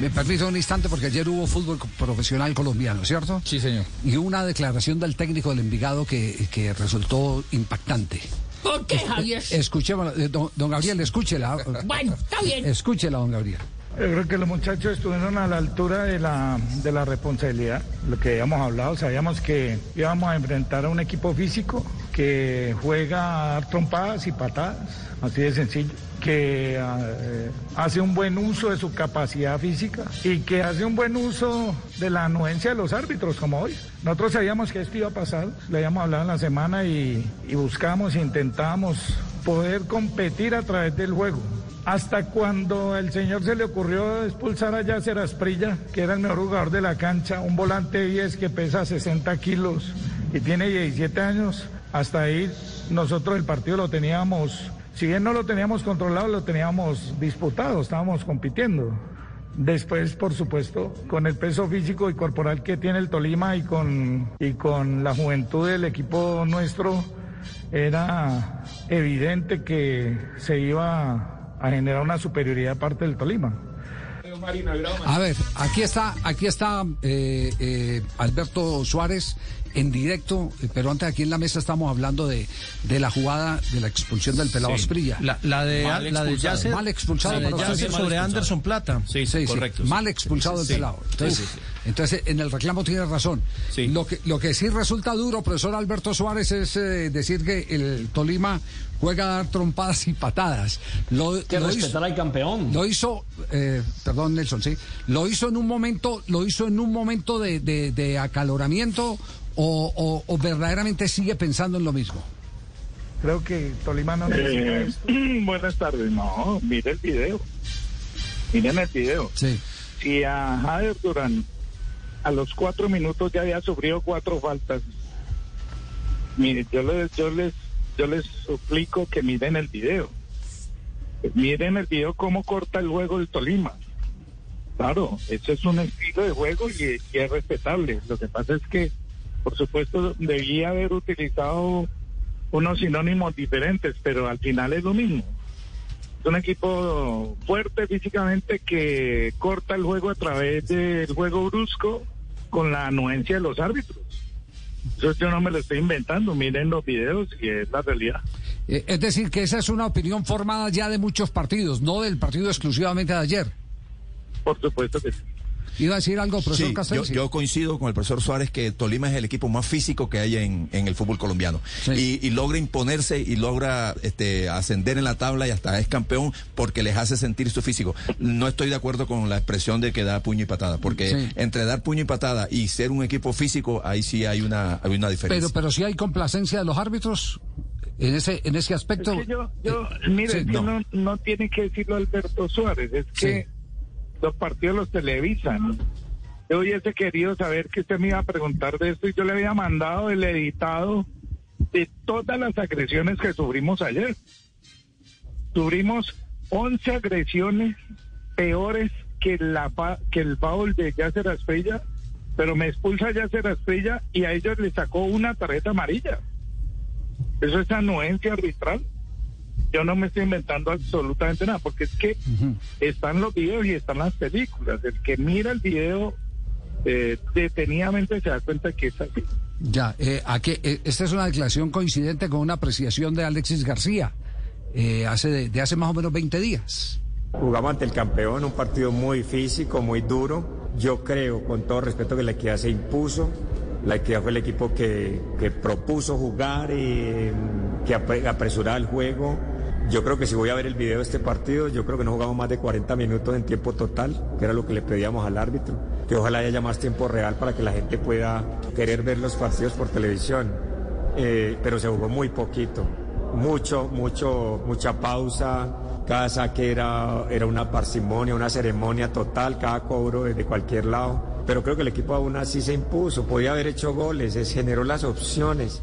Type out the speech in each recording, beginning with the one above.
Me permite un instante porque ayer hubo fútbol profesional colombiano, ¿cierto? Sí, señor. Y una declaración del técnico del Envigado que, que resultó impactante. ¿Por qué, Javier? Escuchémosla, eh, don, don Gabriel, escúchela. Bueno, está bien. Escúchela, don Gabriel. Yo creo que los muchachos estuvieron a la altura de la, de la responsabilidad, lo que habíamos hablado, sabíamos que íbamos a enfrentar a un equipo físico que juega trompadas y patadas, así de sencillo, que eh, hace un buen uso de su capacidad física y que hace un buen uso de la anuencia de los árbitros, como hoy. Nosotros sabíamos que esto iba a pasar, le habíamos hablado en la semana y, y buscamos, intentamos poder competir a través del juego. Hasta cuando el señor se le ocurrió expulsar a Yasser Asprilla, que era el mejor jugador de la cancha, un volante 10 que pesa 60 kilos y tiene 17 años, hasta ahí nosotros el partido lo teníamos, si bien no lo teníamos controlado, lo teníamos disputado, estábamos compitiendo. Después, por supuesto, con el peso físico y corporal que tiene el Tolima y con, y con la juventud del equipo nuestro, era evidente que se iba a generar una superioridad parte del Tolima. A ver, aquí está, aquí está eh, eh, Alberto Suárez en directo, eh, pero antes aquí en la mesa estamos hablando de, de la jugada de la expulsión del pelado Esprilla. La, la de, Mal la de expulsado. Yasser, Mal expulsado de sobre Anderson Plata. Sí, Sí, sí, correcto. mal expulsado del Sí, pelado. Entonces, sí, sí, sí. entonces, en el reclamo tiene razón. Sí. Lo, que, lo que sí resulta duro, profesor Alberto Suárez, es eh, decir que el Tolima juega a dar trompadas y patadas. Lo, que lo respetar al campeón. Lo hizo, eh, perdón Nelson, sí, lo hizo en un momento, lo hizo en un momento de, de- de acaloramiento o, o- o verdaderamente sigue pensando en lo mismo. Creo que Tolima no Eh, buenas tardes. No, mire el video. Miren el video. Sí. Si a Jader Durán a los cuatro minutos ya había sufrido cuatro faltas, mire, yo les, yo les, yo les suplico que miren el video. Miren el video cómo corta el juego del Tolima. Claro, ese es un estilo de juego y, y es respetable. Lo que pasa es que, por supuesto, debía haber utilizado unos sinónimos diferentes, pero al final es lo mismo. Es un equipo fuerte físicamente que corta el juego a través del juego brusco con la anuencia de los árbitros. Eso yo no me lo estoy inventando, miren los videos y es la realidad. Eh, es decir, que esa es una opinión formada ya de muchos partidos, no del partido exclusivamente de ayer. Por supuesto que sí. Iba a decir algo, profesor Sí, yo, coincido con el profesor Suárez que Tolima es el equipo más físico que hay en, en el fútbol colombiano. Sí. Y, y logra imponerse y logra este, ascender en la tabla y hasta es campeón porque les hace sentir su físico. No estoy de acuerdo con la expresión de que da puño y patada, porque Sí. entre dar puño y patada y ser un equipo físico, ahí sí hay una, hay una diferencia. Pero, pero si hay complacencia de los árbitros en ese, en ese aspecto. Es que yo, yo mire, sí, no. no. No, tiene que decirlo Alberto Suárez, es que Sí. Los partidos los televisan. Yo hubiese querido saber que usted me iba a preguntar de esto y yo le había mandado el editado de todas las agresiones que sufrimos ayer. Sufrimos 11 agresiones peores que, la, que el foul de Yasser Asprilla, pero me expulsa Yasser Asprilla y a ellos le sacó una tarjeta amarilla. Eso es anuencia arbitral. Yo no me estoy inventando absolutamente nada, porque es que están los videos y están las películas. El que mira el video eh, detenidamente se da cuenta que es así. Ya, eh, aquí, eh, esta es una declaración coincidente con una apreciación de Alexis García eh, hace de, de hace más o menos 20 días. Jugamos ante el campeón, un partido muy físico, muy duro. Yo creo, con todo respeto, que la equidad se impuso. La equidad fue el equipo que, que propuso jugar y que apre- apresuraba el juego. Yo creo que si voy a ver el video de este partido, yo creo que no jugamos más de 40 minutos en tiempo total, que era lo que le pedíamos al árbitro. Que ojalá haya más tiempo real para que la gente pueda querer ver los partidos por televisión. Eh, pero se jugó muy poquito mucho, mucho, mucha pausa. Cada saque era, era una parsimonia, una ceremonia total, cada cobro desde cualquier lado. Pero creo que el equipo aún así se impuso, podía haber hecho goles, se generó las opciones.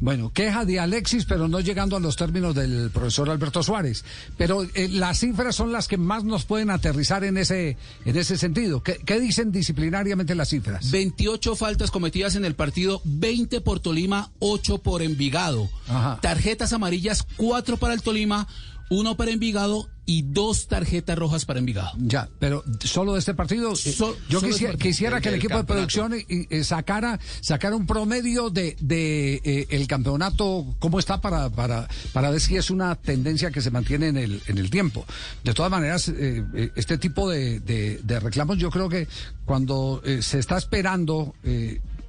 Bueno, queja de Alexis, pero no llegando a los términos del profesor Alberto Suárez. Pero eh, las cifras son las que más nos pueden aterrizar en ese, en ese sentido. ¿Qué, qué dicen disciplinariamente las cifras? 28 faltas cometidas en el partido, 20 por Tolima, 8 por Envigado. Ajá. Tarjetas amarillas, 4 para el Tolima, 1 para Envigado y dos tarjetas rojas para Envigado. Ya, pero solo de este partido. eh, So- yo quisiera, este partido. quisiera que el equipo de producción eh, eh, sacara, sacara un promedio de, de eh, el campeonato, cómo está para, para, para ver si es una tendencia que se mantiene en el, en el tiempo. De todas maneras, eh, este tipo de, de- de reclamos, yo creo que cuando se está esperando.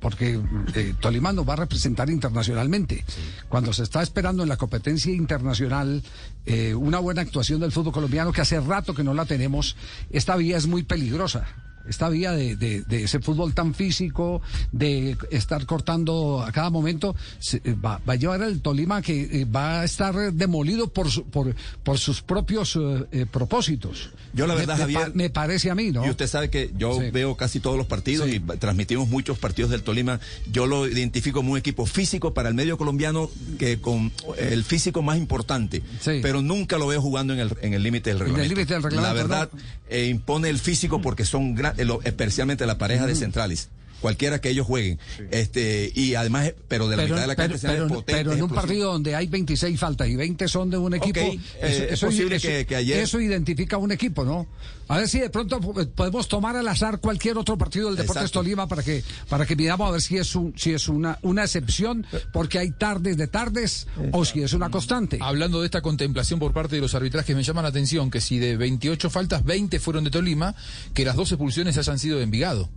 Porque eh, Tolima nos va a representar internacionalmente. Cuando se está esperando en la competencia internacional eh, una buena actuación del fútbol colombiano, que hace rato que no la tenemos, esta vía es muy peligrosa. Esta vía de, de- de ese fútbol tan físico, de estar cortando a cada momento, se- eh, va, va a llevar al Tolima que eh, va a estar demolido por, su- por, por sus propios eh, eh, propósitos. Yo la verdad, me, Javier- pa- me parece a mí, ¿no? Y usted sabe que yo Sí. veo casi todos los partidos Sí. y transmitimos muchos partidos del Tolima. Yo lo identifico como un equipo físico para el medio colombiano que con el físico más importante. Sí. Pero nunca lo veo jugando en el en el límite del el reglamento. límite del reglamento, La verdad, eh, impone el físico porque son gra- lo- especialmente la pareja de centrales. Cualquiera que ellos jueguen. este Y además, pero de la pero, mitad de la pero- cancha sean pero- potentes, pero en un partido donde hay 26 faltas y 20 son de un equipo, eh, es posible que- que ayer- eso identifica un equipo, ¿no? A ver si de pronto eh, podemos tomar al azar cualquier otro partido del Deportes Exacto. Tolima para que para que miramos a ver si es un si es una una excepción porque hay tardes de tardes o si es una constante. Hablando de esta contemplación por parte de los arbitrajes, me llama la atención que si de 28 faltas, 20 fueron de Tolima, que las dos expulsiones hayan sido de Envigado.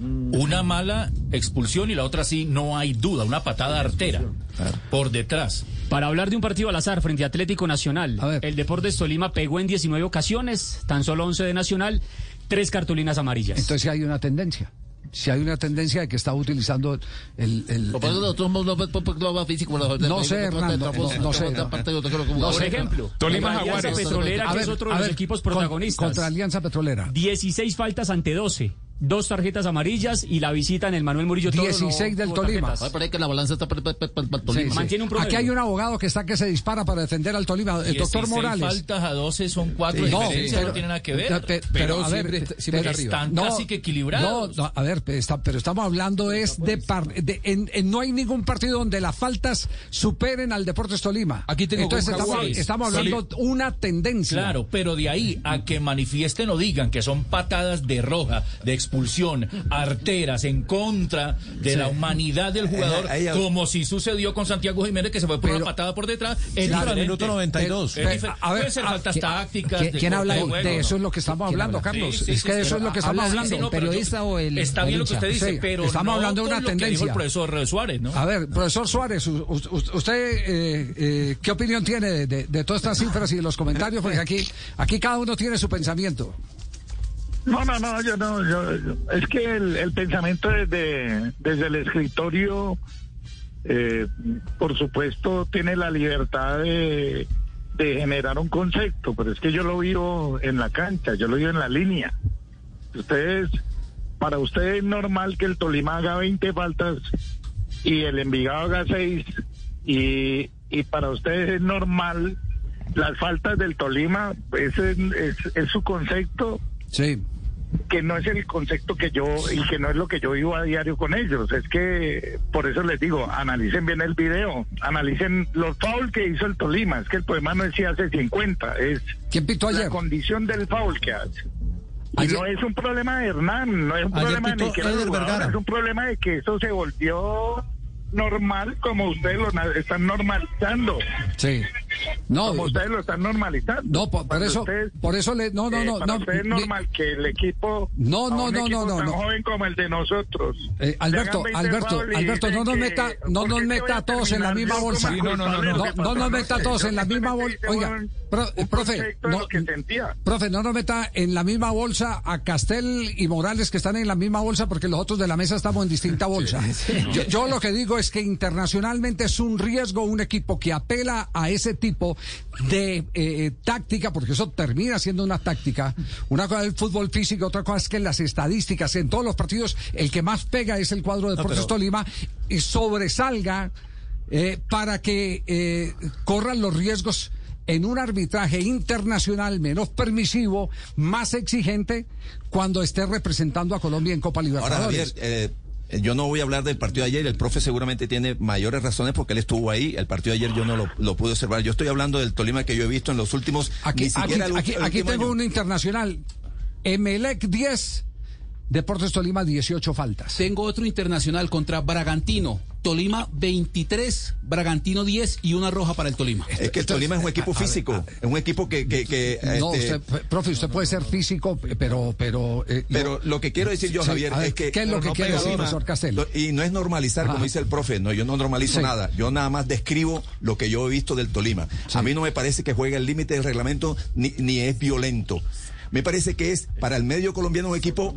Una mala expulsión y la otra sí, no hay duda, una patada artera por detrás. Para hablar de un partido al azar frente a Atlético Nacional, A el Deportes Tolima pegó en 19 ocasiones, tan solo 11 de Nacional, tres cartulinas amarillas. Entonces hay una tendencia. Si hay una tendencia de que está utilizando el, el- el- No sé, Hernando, no- no sé, no. Por ejemplo, Tolima Alianza Jaguares. Petrolera, que ver, es otro de los ver, equipos protagonistas. contra Alianza Petrolera. 16 faltas ante 12. Dos tarjetas amarillas y la visita en el Manuel Murillo Toro. no 16 del Tolima. Parece que la balanza está para Sí, sí. Mantiene un. Aquí hay un abogado que está que se dispara para defender al Tolima, el doctor 16 Morales. faltas a 12 son cuatro No, diferencias, pero- no tiene nada que ver. pe- pe- Pero a ver, siempre está- siempre. Están casi que equilibrados. No, no, a ver, pero, está- pero estamos hablando es de, par- de- en- en- no hay ningún partido donde las faltas superen al Deportes Tolima. Aquí tengo Entonces estamos, estamos hablando Sí. una tendencia. Claro, pero de ahí a que manifiesten o digan que son patadas de roja, de expulsión, arteras en contra de la humanidad del jugador, Eh, ahí- como si sucedió con Santiago Jiménez que se fue por Pero- una patada por detrás, es Claro, minuto 92. Es diferente. a ver, Pueden ser a- faltas ¿quién- tácticas. ¿Quién, de quién habla de, eso? ¿no? Es lo que estamos ¿Quién hablando, habla? Carlos. Sí, sí, es que sí, eso es lo que estamos Habla- hablando. pero ¿Periodista o el- Está bien lo que usted dice, pero estamos hablando de una tendencia. el profesor Suárez, ¿no? A ver, profesor Suárez, usted eh, eh, qué opinión tiene de, todas estas cifras y de los comentarios, porque aquí, aquí cada uno tiene su pensamiento. No, no, no, yo no, yo, es que el, el pensamiento desde, desde el escritorio, eh, por supuesto, tiene la libertad de, de generar un concepto, pero es que yo lo vivo en la cancha, yo lo vivo en la línea. Ustedes, para ustedes es normal que el Tolima haga 20 faltas y el Envigado haga 6 y, y para ustedes es normal las faltas del Tolima, ese es, es- es su concepto Sí. que no es el concepto que yo y que no es lo que yo vivo a diario con ellos. Es que por eso les digo, analicen bien el video, analicen los foul que hizo el Tolima. Es que el problema no es si hace 50, es ¿Quién pitó la condición del foul que hace. Y no es un problema de Hernán, no es un problema ni que es un problema de que eso se volvió normal como ustedes lo están normalizando. Sí. No, como ustedes lo están normalizando. no, por, eso, ustedes- por eso le, no, no, eh, no, no. ustedes es normal que el equipo No, a no, un no, equipo no, no, tan no. joven como el de nosotros Eh, Alberto, hagan 20 Alberto, Alberto, no nos meta, no ¿por nos meta a todos en la misma bolsa. Sí, no, no, no, no, No, nos meta a todos en la misma bolsa. Oiga, pro- profe, no, lo que sentía. profe, no nos meta en la misma bolsa a Castel y Morales que están en la misma bolsa porque los otros de la mesa estamos en distinta bolsa. Yo, yo lo que digo es que internacionalmente es un riesgo un equipo que apela a ese tipo de eh, táctica, porque eso termina siendo una táctica. Una cosa es el fútbol físico, otra cosa es que las estadísticas en todos los partidos el que más pega es el cuadro de Deportes Tolima y sobresalga eh, para que eh, corran los riesgos en un arbitraje internacional menos permisivo, más exigente, cuando esté representando a Colombia en Copa Ahora, Javier, Libertadores. Eh, Yo no voy a hablar del partido de ayer, el profe seguramente tiene mayores razones porque él estuvo ahí, el partido de ayer yo no lo, lo pude observar, yo estoy hablando del Tolima que yo he visto en los últimos, Aquí, ni aquí, siquiera el, aquí- el aquí último tengo año. un internacional. Emelec 10, Deportes Tolima 18 faltas. Tengo otro internacional contra Bragantino. Tolima 23, Bragantino 10 y una roja para el Tolima. Es que el Tolima es un equipo físico, es un equipo que... que, que, No, este, usted, profe, usted puede ser físico, pero... Pero, eh, Pero lo que quiero decir yo, Sí, Javier, ver, es que... ¿qué es lo que no quiere decir, profesor Castel? lo- Y no es normalizar, Ajá. como dice el profe, no, yo no normalizo Sí. nada, yo nada más describo lo que yo he visto del Tolima. A mí no me parece que juegue el límite del reglamento ni, ni es violento. Me parece que es para el medio colombiano un equipo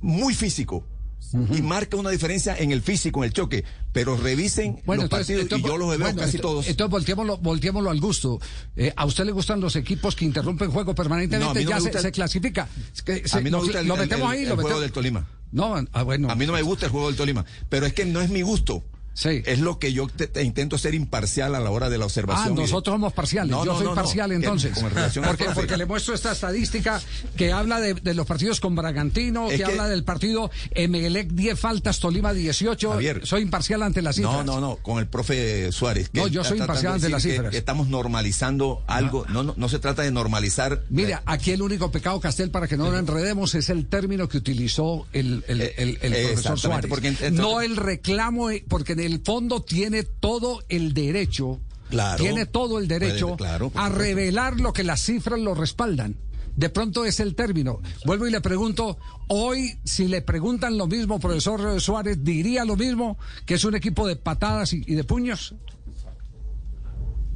muy físico. Y marca una diferencia en el físico, en el choque. Pero revisen los partidos y yo los veo bueno, casi todos. Entonces volteémoslo, volteémoslo al gusto. Eh, ¿A usted le gustan los equipos que interrumpen juego permanentemente? No, ya se, gusta el- se clasifica. Se- a mí no me gusta el, lo el- metemos el- ahí, el lo juego del Tolima. No, ah, bueno. A mí no me gusta el juego del Tolima, pero es que no es mi gusto. Sí. Es lo que yo te- te intento ser imparcial a la hora de la Ah, observación. de- nosotros somos parciales. No, Yo no, soy no, parcial entonces. porque, porque le muestro esta estadística que habla de, de los partidos con Bragantino, Es que, que- habla del partido Emelec 10 faltas, Tolima 18. Javier. soy imparcial ante las cifras. No, no, no, con el profe Suárez. que No, yo soy imparcial ante las cifras. Que, estamos normalizando algo. No, no, no se trata de normalizar. Mira, aquí el único pecado, Castel, para que no nos enredemos, es el término que utilizó el, el, Eh, el- el eh, profesor Suárez. porque no el reclamo, eh, porque el fondo tiene todo el derecho, Claro. tiene todo el derecho Puede- claro, por a revelar lo que las cifras lo respaldan. De pronto es el término. Vuelvo y le pregunto, hoy si le preguntan lo mismo, profesor Suárez, ¿diría lo mismo que es un equipo de patadas y, y de puños?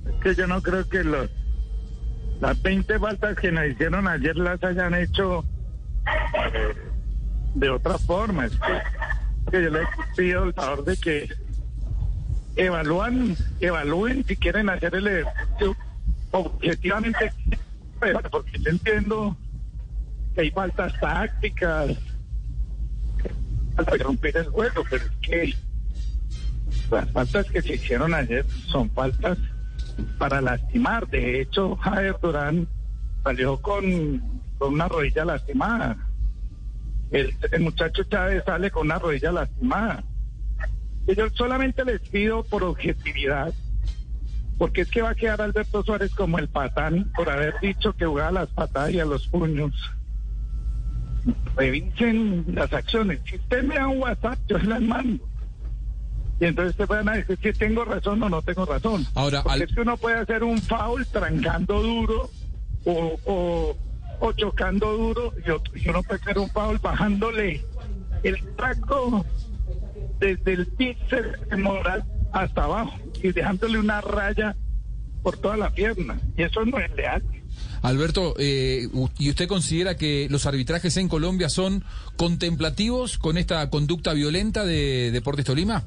Es que yo no creo que los las 20 faltas que nos hicieron ayer las hayan hecho eh, de otra forma. Es que, que yo les pido el favor de que evalúan, evalúen si quieren hacer el ejercicio objetivamente, porque yo entiendo que hay faltas tácticas, de romper el juego, pero es que las faltas que se hicieron ayer son faltas para lastimar. De hecho, Javier Durán salió con, con una rodilla lastimada. El muchacho Chávez sale con una rodilla lastimada. Yo solamente les pido por objetividad, porque es que va a quedar Alberto Suárez como el patán por haber dicho que jugaba a las patadas y a los puños. Revisen las acciones. Si usted me da un WhatsApp, yo las mando. Y entonces te van a decir si tengo razón o no tengo razón. Ahora, Porque al- es que uno puede hacer un foul trancando duro o, o, o chocando duro y, otro- y uno puede hacer un foul bajándole el taco desde el píxel moral hasta abajo y dejándole una raya por toda la pierna. Y eso no es leal. Alberto, eh, ¿y usted considera que los arbitrajes en Colombia son contemplativos con esta conducta violenta de Deportes Tolima?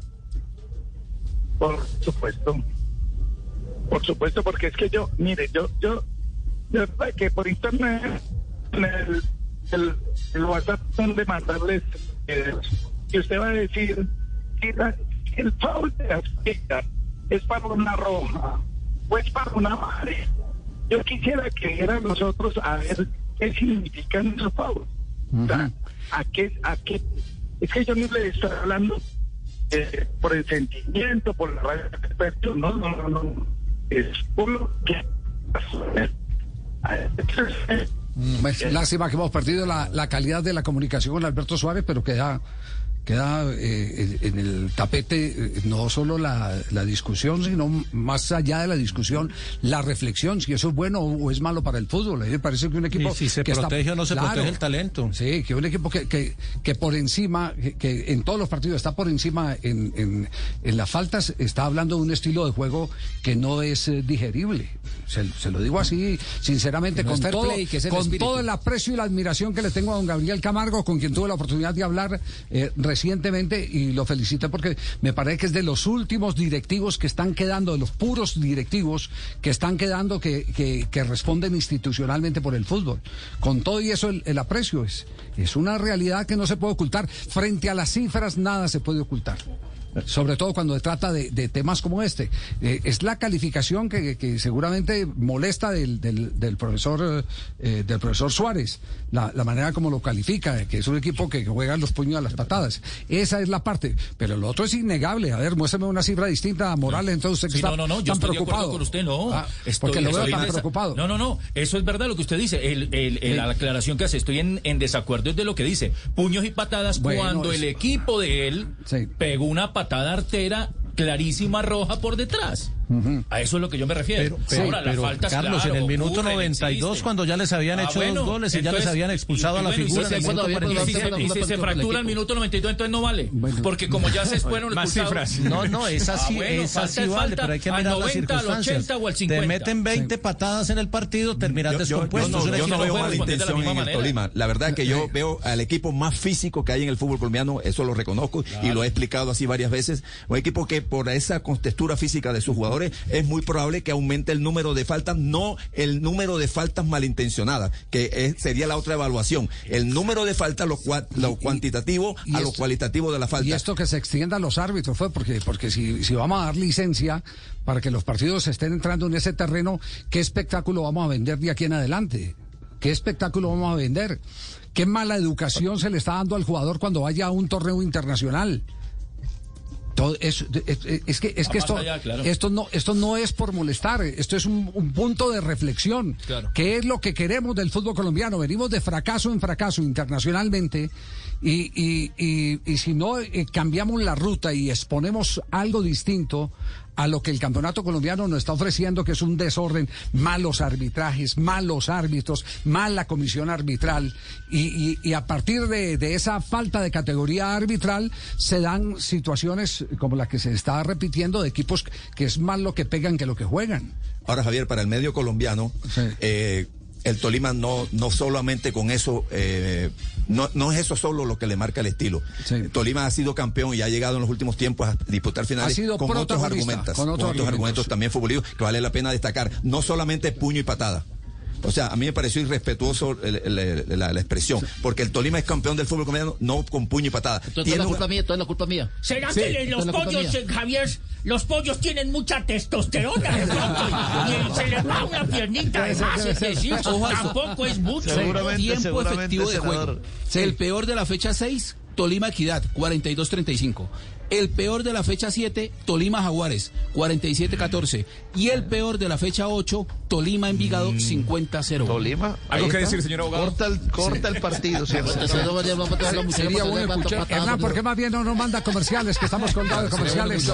Por supuesto. Por supuesto, porque es que yo, mire, yo, yo, verdad que por internet, en el, el, el WhatsApp donde mandarles, eh, y usted va a decir, el foul de Azteca es para una roja o es para una madre. Yo quisiera que vieran nosotros a ver qué significan esos fouls. O sea, ¿a qué, a qué? Es que yo no le estoy hablando eh, por el sentimiento, por la rabia, no, no, no, no. Es por lo que Mm, Es lástima que hemos perdido la, la calidad de la comunicación con Alberto Suárez, pero queda, queda eh, en el tapete eh, no solo la, la discusión, sino más allá de la discusión, la reflexión, si eso es bueno o es malo para el fútbol. A mí me parece que un equipo... Y si se que está- protege o no se Claro. protege el talento. Sí, que un equipo que, que, que por encima, que, que en todos los partidos está por encima en, en, en las faltas, está hablando de un estilo de juego que no es eh, digerible. Se, se lo digo así, sinceramente, no con, todo, play, que es el con espíritu. todo el aprecio y la admiración que le tengo a don Gabriel Camargo, con quien tuve la oportunidad de hablar eh, recientemente y lo felicité porque me parece que es de los últimos directivos que están quedando, de los puros directivos que están quedando que, que, que responden institucionalmente por el fútbol. Con todo y eso el, el aprecio es, es una realidad que no se puede ocultar. Frente a las cifras nada se puede ocultar. Sobre todo cuando se trata de, de temas como este. Eh, es la calificación que, que seguramente molesta del, del, del profesor eh, del profesor Suárez, la, la, manera como lo califica, que es un equipo que juega los puños a las patadas. Esa es la parte. Pero lo otro es innegable. A ver, muéstrame una cifra distinta a Morales, entonces sí, está no, no, no, yo tan estoy preocupado. De con usted, no. Ah, estoy, porque lo veo tan preocupado. No, no, no. Eso es verdad lo que usted dice. El, el, el- La aclaración que hace, estoy en, en desacuerdo es de lo que dice. Puños y patadas Bueno, cuando es- el equipo de él Sí. pegó una patada artera clarísima roja por detrás. A eso es lo que yo me refiero. Pero, pero- Ahora, la pero, falta es Carlos, claro, en el minuto ocurren, 92, existen. cuando ya les habían Ah, hecho bueno, dos goles y ya les habían expulsado y- a la y bueno, y figura si en el se- minuto y si se- 45. y si se fractura el minuto 92, entonces no vale. Porque como ya se fueron Más expulsados- cifras. No, no, Ah, bueno, esa falta sí es vale, falta. pero hay que Al mirar las 90, al circunstancias. 80 o al Te 50. meten 20 patadas en el partido, terminas Yo, yo- yo descompuesto. no, Es yo no veo mala intención en el. Tolima. La verdad que yo veo al equipo más físico que hay en el fútbol colombiano, eso lo reconozco y lo he explicado así varias veces. Un equipo que por esa contextura física de sus jugadores es muy probable que aumente el número de faltas, no el número de faltas malintencionadas, que es- sería la otra evaluación. El número de faltas, lo, cua- lo cuantitativo y a lo cualitativo de la falta. Y esto que se extienda a los árbitros fue porque, porque si, si vamos a dar licencia para que los partidos estén entrando en ese terreno, ¿qué espectáculo vamos a vender de aquí en adelante? ¿Qué espectáculo vamos a vender? ¿Qué mala educación se le está dando al jugador cuando vaya a un torneo internacional? Todo es, es, es que, es que esto, allá, claro. esto, no, esto no es por molestar, esto es un, un punto de reflexión. Claro. ¿Qué es lo que queremos del fútbol colombiano? Venimos de fracaso en fracaso internacionalmente y, y, y, y si no eh, cambiamos la ruta y exponemos algo distinto a lo que el campeonato colombiano nos está ofreciendo, que es un desorden, malos arbitrajes, malos árbitros, mala comisión arbitral, y, y- y a partir de, de esa falta de categoría arbitral se dan situaciones como la que se está repitiendo de equipos que es más lo que pegan que lo que juegan. Ahora, Javier, para el medio colombiano, Sí. eh, el Tolima no, no solamente con eso, eh, no, no es eso solo lo que le marca el estilo. Sí. Tolima ha sido campeón y ha llegado en los últimos tiempos a disputar finales Ha sido con otros argumentos, con con otros otros, argumentos. argumentos también futbolísticos que vale la pena destacar. No solamente puño y patada. O sea, a mí me pareció irrespetuoso el- el- el- la, la expresión, porque el Tolima es campeón del fútbol colombiano no con puño y patada. Entonces, Tiene toda la culpa mía, toda la culpa mía. ¿Será Sí, que los pollos, eh, Javier, los pollos tienen mucha testosterona de pronto y, y se les va una piernita de más? Es decir, tampoco es mucho. Tiempo seguramente, efectivo de senador. juego. El peor de la fecha 6, Tolima Equidad, 42-35. El peor de la fecha 7, Tolima Jaguares, 47-14. Y el peor de la fecha 8, Tolima Envigado, 50-0. Tolima. ¿Algo que decir, señor abogado? Corta el, corta el partido, Sería bueno escuchar. Hernán, ¿por qué más bien no nos manda comerciales? Que estamos colgados de comerciales.